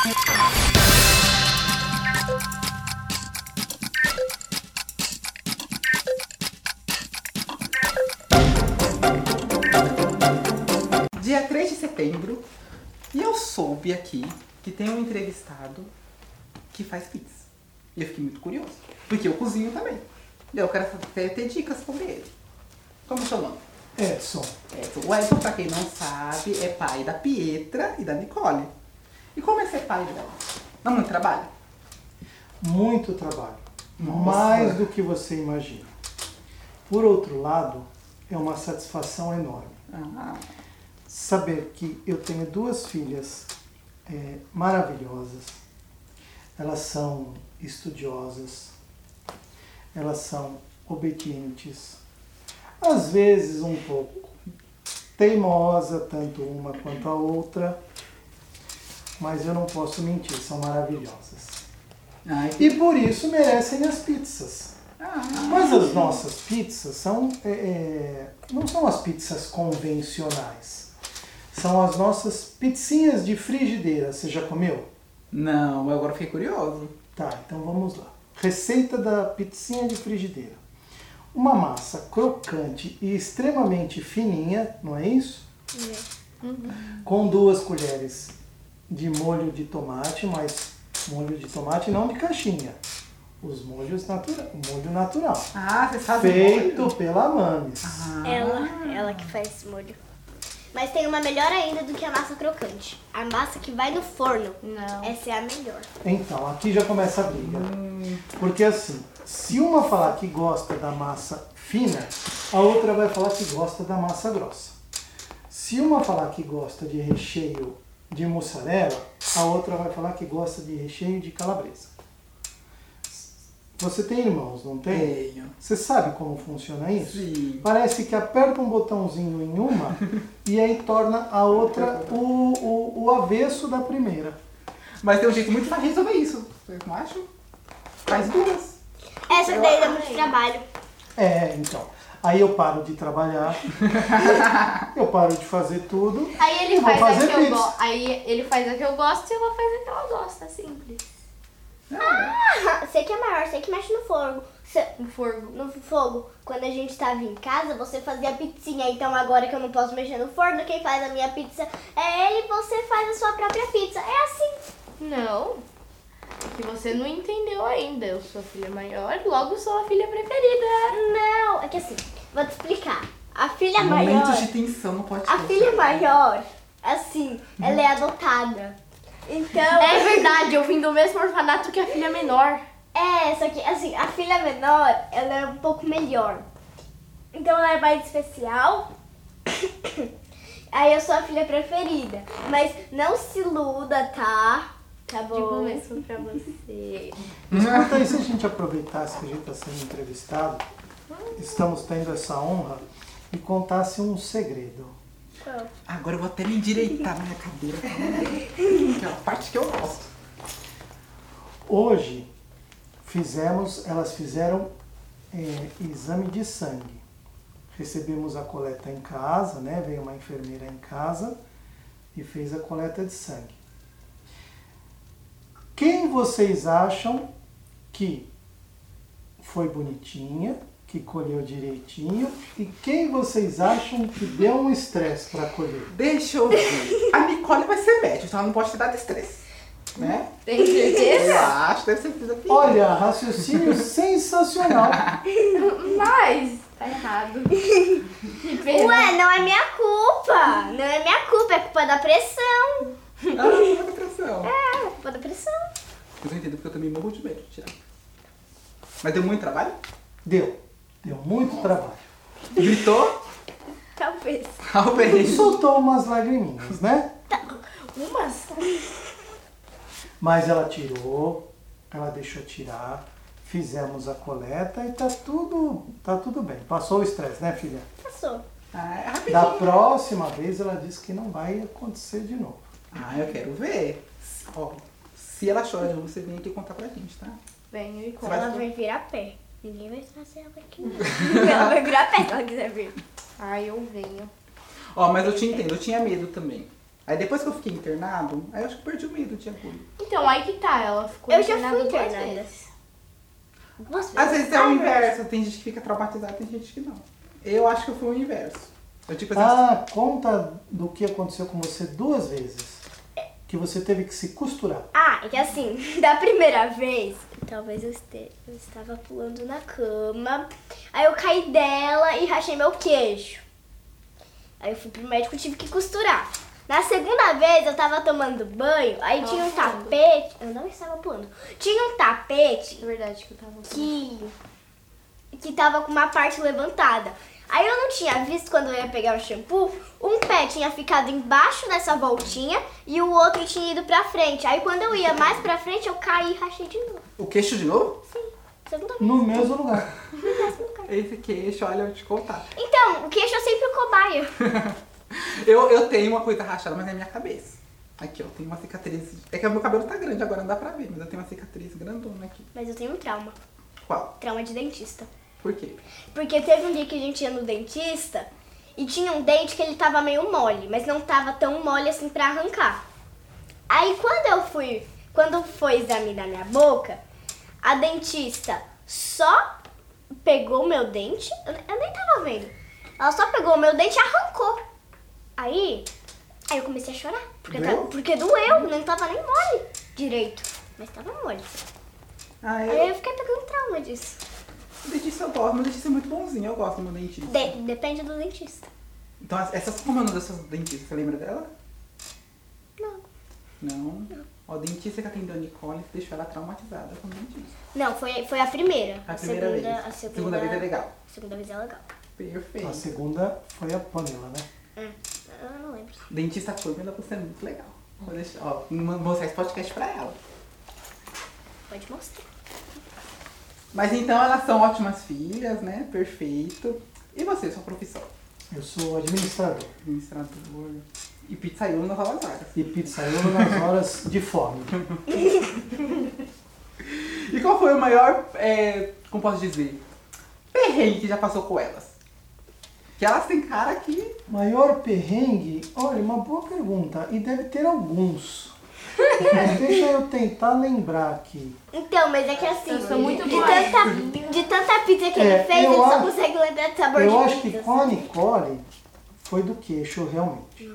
Dia 3 de setembro, e eu soube aqui que tem um entrevistado que faz pizza. E eu fiquei muito curioso, porque eu cozinho também. E eu quero ter, ter dicas sobre ele. Como o nome? Edson, Edson. O Edson, pra quem não sabe, é pai da Pietra e da Nicole. E como é ser pai dela? Dá muito trabalho? muito trabalho. Nossa. Mais do que você imagina. Por outro lado, é uma satisfação enorme. Ah, Saber que eu tenho duas filhas é, maravilhosas. Elas são estudiosas, elas são obedientes, às vezes um pouco teimosa, tanto uma quanto a outra, mas eu não posso mentir, são maravilhosas. ai, E por isso merecem as pizzas. ah, Mas as nossas pizzas são, é, é, não são as pizzas convencionais. São as nossas pizzinhas de frigideira. Você já comeu? Não, eu agora fiquei curioso. Tá, então vamos lá. Receita da pizzinha de frigideira. Uma massa crocante e extremamente fininha, não é isso? Com duas colheres de molho de tomate, mas molho de tomate não de caixinha. Os molhos natural, o molho natural. Ah, você sabe Feito molho? pela Mames. Ah, Ela, ela que faz esse molho. Mas tem uma melhor ainda do que a massa crocante. A massa que vai no forno. Não. Essa é a melhor. Então, aqui já começa a briga. Porque assim, se uma falar que gosta da massa fina, a outra vai falar que gosta da massa grossa. Se uma falar que gosta de recheio de mussarela, a outra vai falar que gosta de recheio de calabresa. Você tem irmãos, não tem? Tenho. Você sabe como funciona isso? Sim. Parece que aperta um botãozinho em uma e aí torna a outra o, o, o avesso da primeira. Mas tem um jeito muito fácil de resolver isso. Vocês não acham? Faz duas. Essa daí dá muito trabalho. É, então. Aí eu paro de trabalhar, eu paro de fazer tudo. Aí ele faz a que eu gosto. Aí ele faz a que eu gosto e eu vou fazer a que ela gosta, simples. Ah, Você que é maior, você que mexe no fogo. Você- No forno. no fogo, quando a gente estava em casa, você fazia pizzinha. Então agora que eu não posso mexer no forno, quem faz a minha pizza é ele e você faz a sua própria pizza. É assim. Não. É que você não entendeu ainda. Eu sou a filha maior, logo sou a filha preferida. Não, é que assim, vou te explicar. A filha maior. Momentos de tensão no podcast. A filha maior, assim, ela é adotada. Então. É verdade, eu vim do mesmo orfanato que a filha menor. É, só que assim, a filha menor, ela é um pouco melhor. Então ela é mais especial. Aí eu sou a filha preferida. Mas não se iluda, tá? Tá Digo bom? mesmo pra você. Escuta aí, se a gente aproveitasse que a gente está sendo entrevistado, estamos tendo essa honra, e contasse um segredo. Agora eu vou até me endireitar na minha cadeira. que é a parte que eu gosto. Hoje fizemos, elas fizeram é, exame de sangue. Recebemos a coleta em casa, né? Veio uma enfermeira em casa e fez a coleta de sangue. Quem vocês acham que foi bonitinha, que colheu direitinho e quem vocês acham que deu um estresse para colher? Deixa eu ver. A Nicole vai ser médica, então ela não pode te dar estresse. Né? Tem certeza? Eu acho, deve ser desafio. Olha, raciocínio sensacional. Mas tá errado. Que pena. Ué, não é minha culpa. Não é minha culpa, é culpa da pressão. Ah, não vai pressão. É, culpa da pressão. Mas eu entendo porque eu também morro de medo de tirar. Mas deu muito trabalho? Deu, deu muito trabalho. Gritou? Talvez. Talvez. Soltou umas lagriminhas, né? Umas? Mas ela tirou, ela deixou tirar, fizemos a coleta e tá tudo, tá tudo bem. Passou o estresse, né, filha? Passou. Ah, é rapidinho. Da próxima vez ela disse que não vai acontecer de novo. Ah, eu quero ver. Ó, se ela chora você vem aqui contar pra gente, tá? Venho e vai- Ela vai virar pé. Ninguém vai trazer ela aqui. não. ela vai virar pé se ela quiser vir. Ai, eu venho. Ó, mas eu te entendo, eu tinha medo também. Aí depois que eu fiquei internado, aí eu acho que eu perdi o medo de agulha. Então, aí que tá, ela ficou Eu já internada fui duas internada. vezes. Duas vezes. Às vezes é o Ah, inverso, tem gente que fica traumatizada, tem gente que não. Eu acho que eu fui o inverso. Eu tipo assim, Ah, conta do que aconteceu com você duas vezes. Que você teve que se costurar. Ah, é que assim, da primeira vez, talvez eu, este, eu estava pulando na cama, aí eu caí dela e rachei meu queixo. Aí eu fui pro médico e tive que costurar. Na segunda vez eu tava tomando banho, aí tinha um Nossa. tapete. Eu não estava pulando. Tinha um tapete É verdade que eu tava. que, que tava com uma parte levantada. Aí eu não tinha visto quando eu ia pegar o shampoo, um pé tinha ficado embaixo dessa voltinha e o outro tinha ido pra frente. Aí quando eu ia mais pra frente, eu caí e rachei de novo. o queixo de novo? Sim, segunda vez. No mesmo lugar. no mesmo lugar. Esse queixo, olha, eu vou te contar. Então, o queixo é sempre o cobaia. Eu, eu tenho uma coisa rachada, mas é minha cabeça. Aqui, ó, tem uma cicatriz. É que o meu cabelo tá grande, agora não dá pra ver, mas eu tenho uma cicatriz grandona aqui. Mas eu tenho um trauma. Qual? Trauma de dentista. Por quê? Porque teve um dia que a gente ia no dentista e tinha um dente que ele tava meio mole, mas não tava tão mole assim pra arrancar. Aí quando eu fui, quando foi examinar minha boca, a dentista só pegou o meu dente, eu nem tava vendo. Ela só pegou o meu dente e arrancou. Aí, aí eu comecei a chorar, porque, Doeu? tá- porque doeu, não tava nem mole direito, mas tava mole. Ah, Aí é. eu fiquei pegando trauma disso. O dentista eu gosto, meu dentista é muito bonzinho, eu gosto do meu dentista. De- depende do dentista. Então, essas, como é o nome dessas dentistas? Você lembra dela? Não. Não. Ó, a dentista que atendeu a Nicole deixou ela traumatizada com o dentista. Não, foi, foi a primeira. A primeira segunda, vez. A segunda, Segunda vez é legal. A segunda vez é legal. Perfeito. A segunda foi a Pamela, né? Hum, eu não lembro. Dentista Pamela, você é muito legal. Vou deixar, ó, mostrar esse podcast pra ela. Pode mostrar. Mas então elas são ótimas filhas, né? Perfeito. E você, sua profissão? Eu sou administrador. Administrador. E pizzaiolo nas aulas vagas. E pizzaiolo nas horas de fome. E qual foi o maior, é, como posso dizer, perrengue que já passou com elas? Que elas têm cara que... Maior perrengue? Olha, uma boa pergunta. E deve ter alguns. Mas deixa eu tentar lembrar aqui. Então, mas é que assim, Eu sou muito de, tanta, de tanta pizza que É, ele fez, eu ele só acho- consegue lembrar de sabor Eu de acho que pizza. com a Nicole foi do queixo realmente.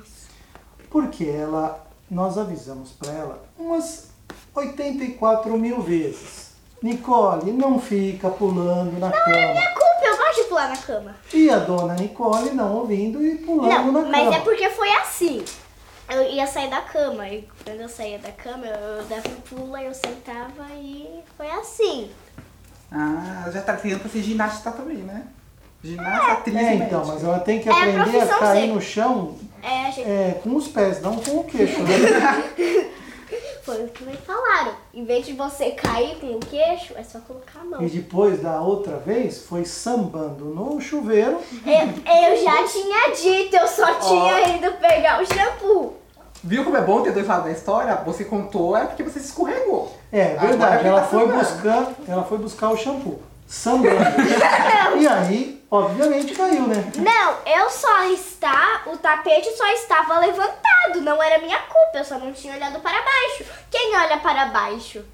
Porque ela, nós avisamos pra ela umas 84 mil vezes. Nicole, não fica pulando na cama. Minha culpa, eu gosto de pular na cama. E a dona Nicole não ouvindo e pulando Não, na mas cama. é porque foi assim. Eu ia sair da cama, e quando eu saía da cama, eu dava um pulo, eu sentava e foi assim. Ah, já tá tentando ser ginasta também, né? Ginasta, atriz É, então, mas ela tem que É a aprender a profissão cair seca. no chão É, a gente é, com os pés, não com o queixo. Né? Foi o que me falaram. Em vez de você cair com o queixo, é só colocar a mão. E depois da outra vez, foi sambando no chuveiro. Eu, eu já tinha dito, eu só tinha ido pegar o shampoo. Viu como é bom ter dois lados da história? Você contou, é porque você se escorregou. É verdade, ela tá foi sambando. buscar, ela foi buscar o shampoo. Sambando. e aí, obviamente, caiu, né? Não, eu só está, o tapete só estava levantado, não era minha culpa, eu só não tinha olhado para baixo. Quem olha para baixo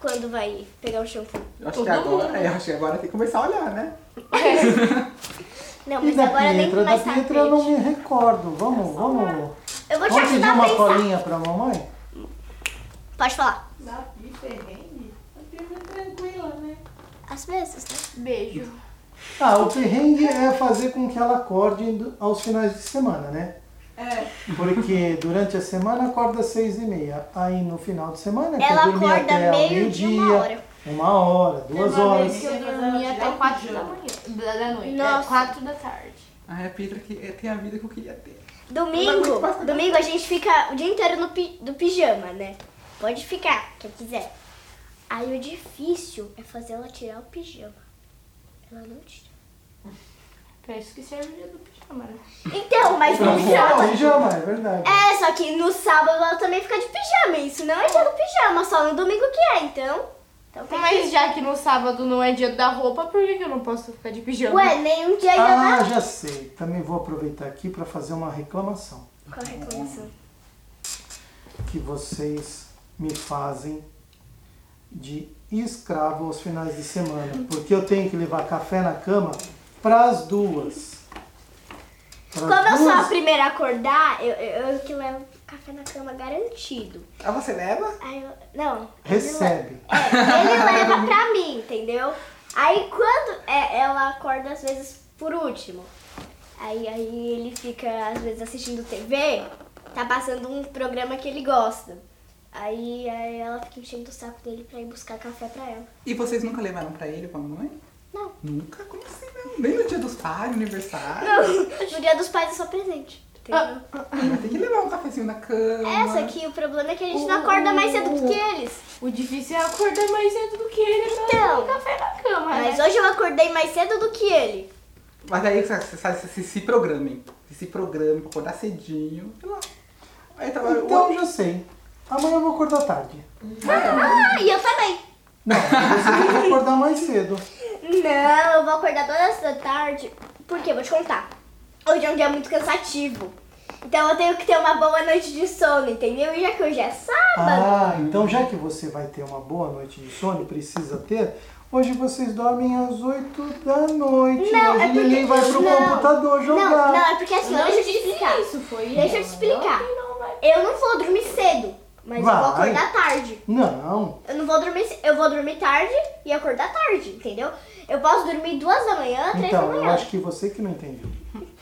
quando vai pegar o shampoo? Eu acho Todo que agora, mundo. é, eu acho que agora tem que começar a olhar, né? Não, E mas da agora nem Pietra, da mais Pietra eu não me recordo. Vamos, vamos. Eu vou te Vamos pedir ajudar a uma pensar. colinha pra mamãe? Pode falar. Da Pi perrengue? A Pi é tranquila, né? Às vezes, né? Beijo. Ah, o perrengue é fazer com que ela acorde aos finais de semana, né? É. Porque durante a semana acorda às seis e meia. Aí no final de semana Ela quer dormir acorda até ao meio-dia, uma hora. uma hora, duas Uma horas. vez que eu Mas ela dormi tirar até o 4 da manhã. Da, da noite. Nossa. É 4 da tarde. Ai, a Petra que é, tem a vida que eu queria ter. Domingo, domingo a gente fica o dia inteiro no pi, do pijama, né? Pode ficar, quem quiser. Aí o difícil é fazer ela tirar o pijama. Ela não tira. Pra isso que serve o dia do pijama? Então, mas no Não, sábado. pijama, é verdade. É, só que no sábado ela também fica de pijama. Isso não é dia do pijama, só no domingo que é, então. então tem Mas já que no sábado não é dia da roupa, por que, que eu não posso ficar de que... pijama? Ué, nenhum dia já Ah, dá. já sei. Também vou aproveitar aqui para fazer uma reclamação. Qual a reclamação? que vocês me fazem de escravo aos finais de semana, porque eu tenho que levar café na cama para as duas. Como eu sou a primeira a acordar, eu, eu, eu que levo café na cama garantido. Ah, você leva? Aí eu, não. Recebe. Ele, le- é, ele leva pra mim, entendeu? Aí quando é, ela acorda às vezes por último. Aí, aí ele fica às vezes assistindo TV, tá passando um programa que ele gosta. Aí, aí ela fica enchendo o saco dele pra ir buscar café pra ela. E vocês nunca levaram pra ele, pra mamãe? Não. Nunca? Como assim não? Nem no dia dos pais, aniversário? No dia dos pais é só presente. Entendeu? Vai ter que levar um cafezinho na cama. Só que o problema é que a gente não acorda mais cedo do que eles. O difícil é acordar mais cedo do que ele pra Então. café na cama, Mas né? hoje eu acordei mais cedo do que ele. Mas aí vocês se, se programem. Se, se programem pra acordar cedinho. Sei lá. Aí trabalha. Então já sei. Amanhã eu vou acordar tarde. Ah, e eu também. Não, você tem que acordar mais cedo. Não, eu vou acordar toda essa tarde. Por quê? Vou te contar. Hoje é um dia muito cansativo. Então eu tenho que ter uma boa noite de sono, entendeu? E já que hoje é sábado. Ah, então já que você vai ter uma boa noite de sono e precisa ter, hoje vocês dormem às 8 da noite. Não, hoje é porque- ninguém vai pro não. computador jogar. Não, não, é porque assim, Não deixa eu te disse explicar. isso, foi Deixa eu te explicar. Vai. Eu não vou dormir cedo, mas eu vou Vai. acordar tarde. Não, Eu não vou dormir, eu vou dormir tarde e acordar tarde, entendeu? Eu posso dormir duas da manhã, três da Então, eu manhã. acho que você que não entendeu.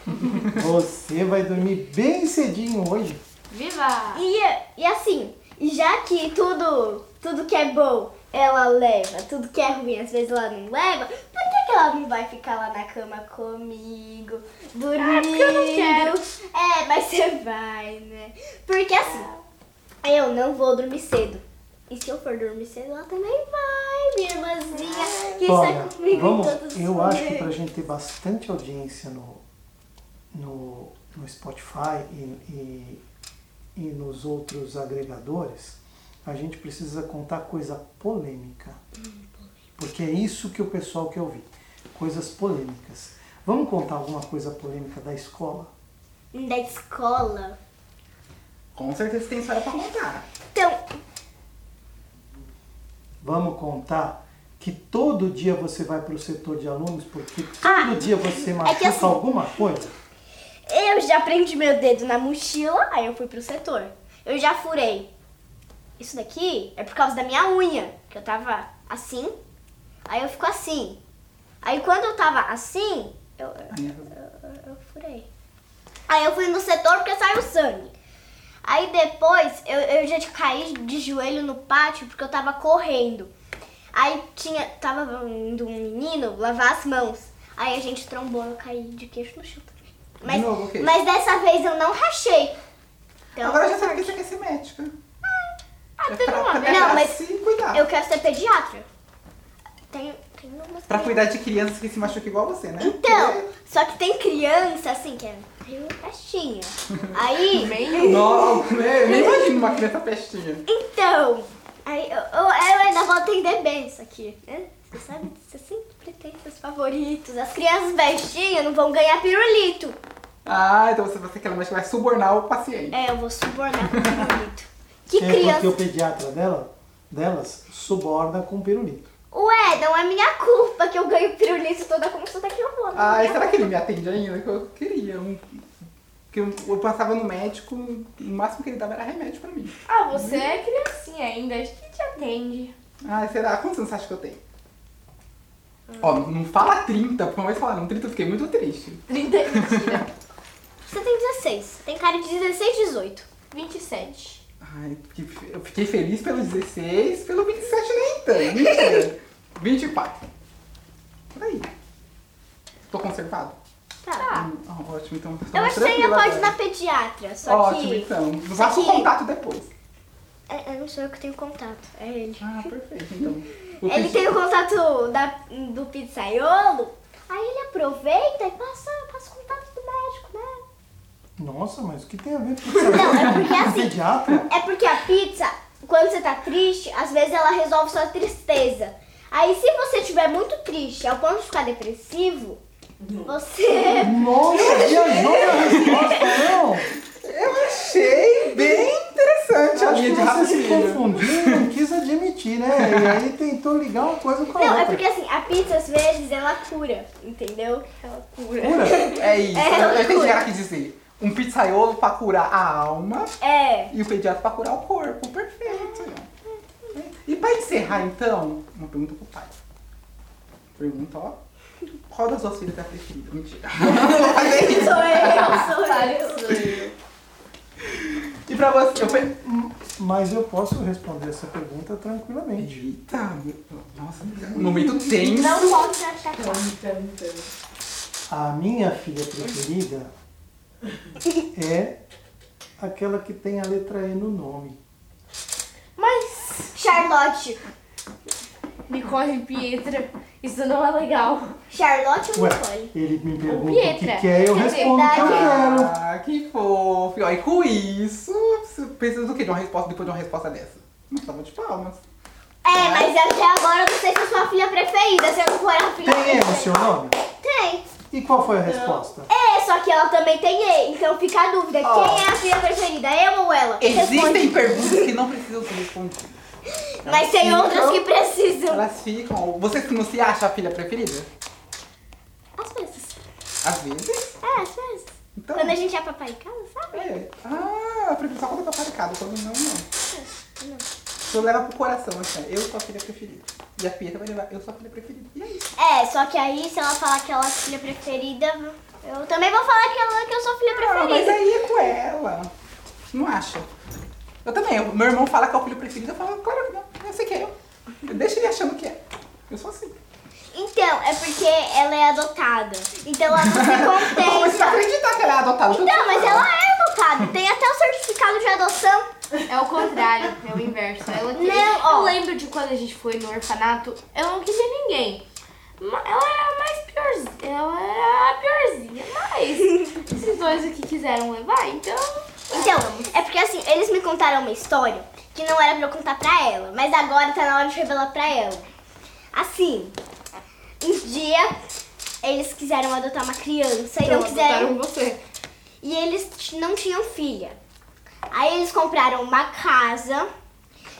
Você vai dormir bem cedinho hoje. Viva! E, e assim, já que tudo, tudo que é bom ela leva, tudo que é ruim às vezes ela não leva, por que, que ela não vai ficar lá na cama comigo, dormindo? Ah, porque eu não quero. É, mas você vai, né? Porque assim, eu não vou dormir cedo. E se eu for dormir cedo, ela também vai, minha irmãzinha, que Olha, sai comigo vamos, em todos os eu acho que rolês. pra gente ter bastante audiência no, no, no Spotify e, e, e nos outros agregadores, a gente precisa contar coisa polêmica. Porque é isso que o pessoal quer ouvir. Coisas polêmicas. Vamos contar alguma coisa polêmica da escola? Da escola. Com certeza tem história pra contar. Então, Vamos contar que todo dia você vai para o setor de alunos porque todo Ah, dia você é machuca que assim- alguma coisa? Eu já prendi meu dedo na mochila, aí eu fui pro setor. Eu já furei. Isso daqui é por causa da minha unha, que eu tava assim, aí eu fico assim. Aí quando eu tava assim, eu, eu, eu- eu furei. Aí eu fui no setor porque saiu sangue. Aí depois eu, eu já caí de joelho no pátio porque eu tava correndo. Aí tinha, tava indo um menino lavar as mãos. Aí a gente trombou, eu caí de queixo no chão. Mas, novo, o quê? mas dessa vez eu não rachei. Então, Agora já sabe que você quer ser médica. Ah, É teve pra, pra. Não, mas se cuidar. eu quero ser pediatra. Tem, umas Pra cuidar de crianças que se machucam igual você, né? Então, só que tem criança assim que é meio pestinha. Aí, Meio. Não, né? Eu nem imagino uma criança pestinha. então, aí eu, eu, eu ainda vou atender bem isso aqui, né? Você sabe, você sempre tem seus favoritos. As crianças bestinhas não vão ganhar pirulito. Ah, então você vai ser aquela médica que vai subornar o paciente. É, eu vou subornar com pirulito. Que é porque criança. o pediatra dela, delas suborna com pirulito. Ué, não é minha culpa que eu ganho pirulito toda consulta que eu vou. Ah, não e é será que ele me atende ainda? Que eu queria. Um, que eu, eu passava no médico, o máximo que ele dava era remédio pra mim. Ah, você é criancinha ainda, acho que te atende. Ah, será? Quantos anos você acha que eu tenho? Ó, não fala 30, porque uma vez falaram 30, eu fiquei muito triste. 30 é mentira. Você tem 16. Tem cara de 16, 18. 27. Ai, eu fiquei feliz pelo 16, pelo 27 nem tanto. Mentira. 24. Por aí. Tô conservado? Tá. Hum, ah, ótimo, então. tô Eu mais acho que ainda tranquila pode ir na pediatra, só Ótimo, que. então. só Faça o que- contato depois. É, eu não sou eu que tenho contato, é ele. Ah, perfeito, então. Ele pedi- tem o contato da, do pizzaiolo, aí ele aproveita e passa, passa o contato do médico, né? Nossa, mas o que tem a ver com isso? Não, é porque assim- Pediatra? É porque a pizza, quando você tá triste, às vezes ela resolve sua tristeza. Aí se você estiver muito triste ao ponto de ficar depressivo, você. Nossa, viajou na resposta, não? Eu achei bem interessante a Acho que você se confundiu e não quis admitir, né? E aí tentou ligar uma coisa com a Não, outra. é porque assim, a pizza às vezes ela cura, entendeu? Ela cura. Cura? É isso. É, eu entendi o que dizer. Um pizzaiolo pra curar a alma É. e o pediatra pra curar o corpo. Perfeito. E pra encerrar, então, uma pergunta pro pai. Pergunta, ó. Qual das suas filhas é a preferida? Mentira. Sou eu, sou eu. E pra você? Eu pe- Mas eu posso responder essa pergunta tranquilamente. Eita, nossa, momento tenso. Não pode achar. A minha filha preferida é aquela que tem a letra E no nome. Mas, Charlotte. Nicole Pietra, isso não é legal. Charlotte ou Ué, Nicole? ele me pergunta o Pietra. que quer, eu É respondo o que eu quero. Ah, que fofo. Ó, E com isso, você precisa do quê? De uma resposta, depois de uma resposta dessa? Não tava de palmas. É, mas até agora eu não sei se é sua filha preferida. Se eu não for a filha Tem E preferida. no seu nome? Tem. E qual foi a resposta? É, só que ela também tem E. Então fica a dúvida. Ó. Quem é a filha preferida? Eu ou ela? Existem Responde. perguntas que não precisam ser respondidas. Mas tem Elas outras ficam- que precisam. Elas ficam. Você não se acha a filha preferida? Às vezes. Às vezes. É, às vezes. Então. Quando a gente é papai em casa, sabe? É. Ah, só quando tá parecada, quando não, não. Não. Você leva pro coração, assim, eu sou a filha preferida. E a Pietra vai levar, eu sou a filha preferida. E é isso. É, só que aí se ela falar que ela é filha preferida, eu também vou falar que, ela, que eu sou filha Ah, mas preferida. aí é com ela. Não acha? Eu também. o Meu irmão fala que é o filho preferido, eu falo, claro que não. Eu sei que é eu. Deixa ele achando que é. Eu sou assim. Então, é porque ela é adotada. Então ela não se Como você contenta. acreditar que ela é adotada? Então, mas ela é adotada. Tem até o certificado de adoção. É o contrário, é o inverso. Ela que- Não, ó. Eu lembro de quando a gente foi no orfanato, eu não queria ninguém. Ela era a mais piorzinha. Ela era a piorzinha, mas esses dois aqui quiseram levar, então. Então, é porque assim, eles me contaram uma história que não era pra eu contar pra ela, mas agora tá na hora de revelar pra ela. Assim, um dia eles quiseram adotar uma criança e não Então, quiseram. adotaram você. E eles não tinham filha. Aí eles compraram uma casa.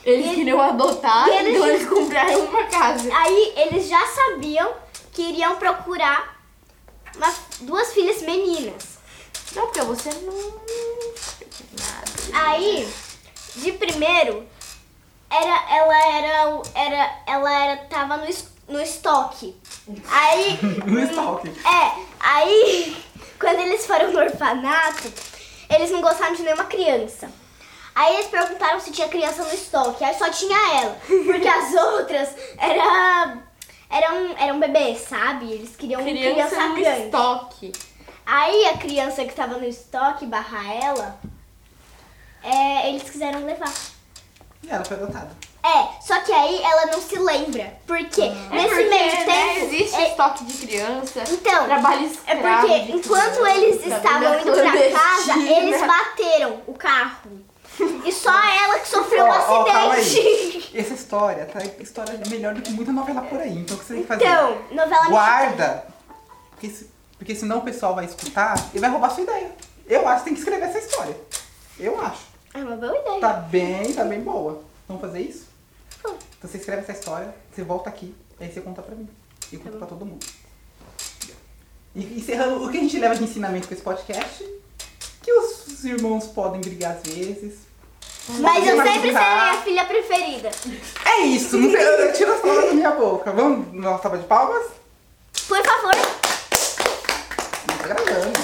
Eles E- queriam adotar, e eles- então eles compraram uma casa. Aí eles já sabiam que iriam procurar uma- duas filhas meninas. Não, porque você não. Nada. Aí, de primeiro, era, ela era, era, ela era, tava no, no estoque. Aí, No estoque. é, aí, quando eles foram no orfanato, eles não gostaram de nenhuma criança. Aí eles perguntaram se tinha criança no estoque, aí só tinha ela, porque as outras era, eram, eram bebês, sabe? Eles queriam uma Criança criança no grande. estoque. Aí a criança que tava no estoque barra ela, é, eles quiseram levar. E ela foi adotada. É, só que aí ela não se lembra. Porque É nesse porque, meio né, tempo. existe é- estoque de criança. então, Trabalho é porque de enquanto criança, eles estavam indo pra casa, eles bateram o carro. E só ela que sofreu um ó, calma acidente. Essa história, tá? História melhor do que muita novela por aí. Então o que você tem que fazer? Então, novela Guarda. Porque, se- porque senão o pessoal vai escutar e vai roubar sua ideia. Eu acho que tem que escrever essa história. Eu acho. É uma boa ideia. Tá bem, tá bem boa. Vamos fazer isso? Então, você escreve essa história, você volta aqui, aí você conta pra mim. E tá conta tá pra todo mundo. E encerrando o que a gente leva de ensinamento com esse podcast, que os irmãos podem brigar às vezes. Mas eu sempre serei a filha preferida. É isso, não sei, tira as palavras da minha boca. Vamos numa salva de palmas? Por favor. Muito tá.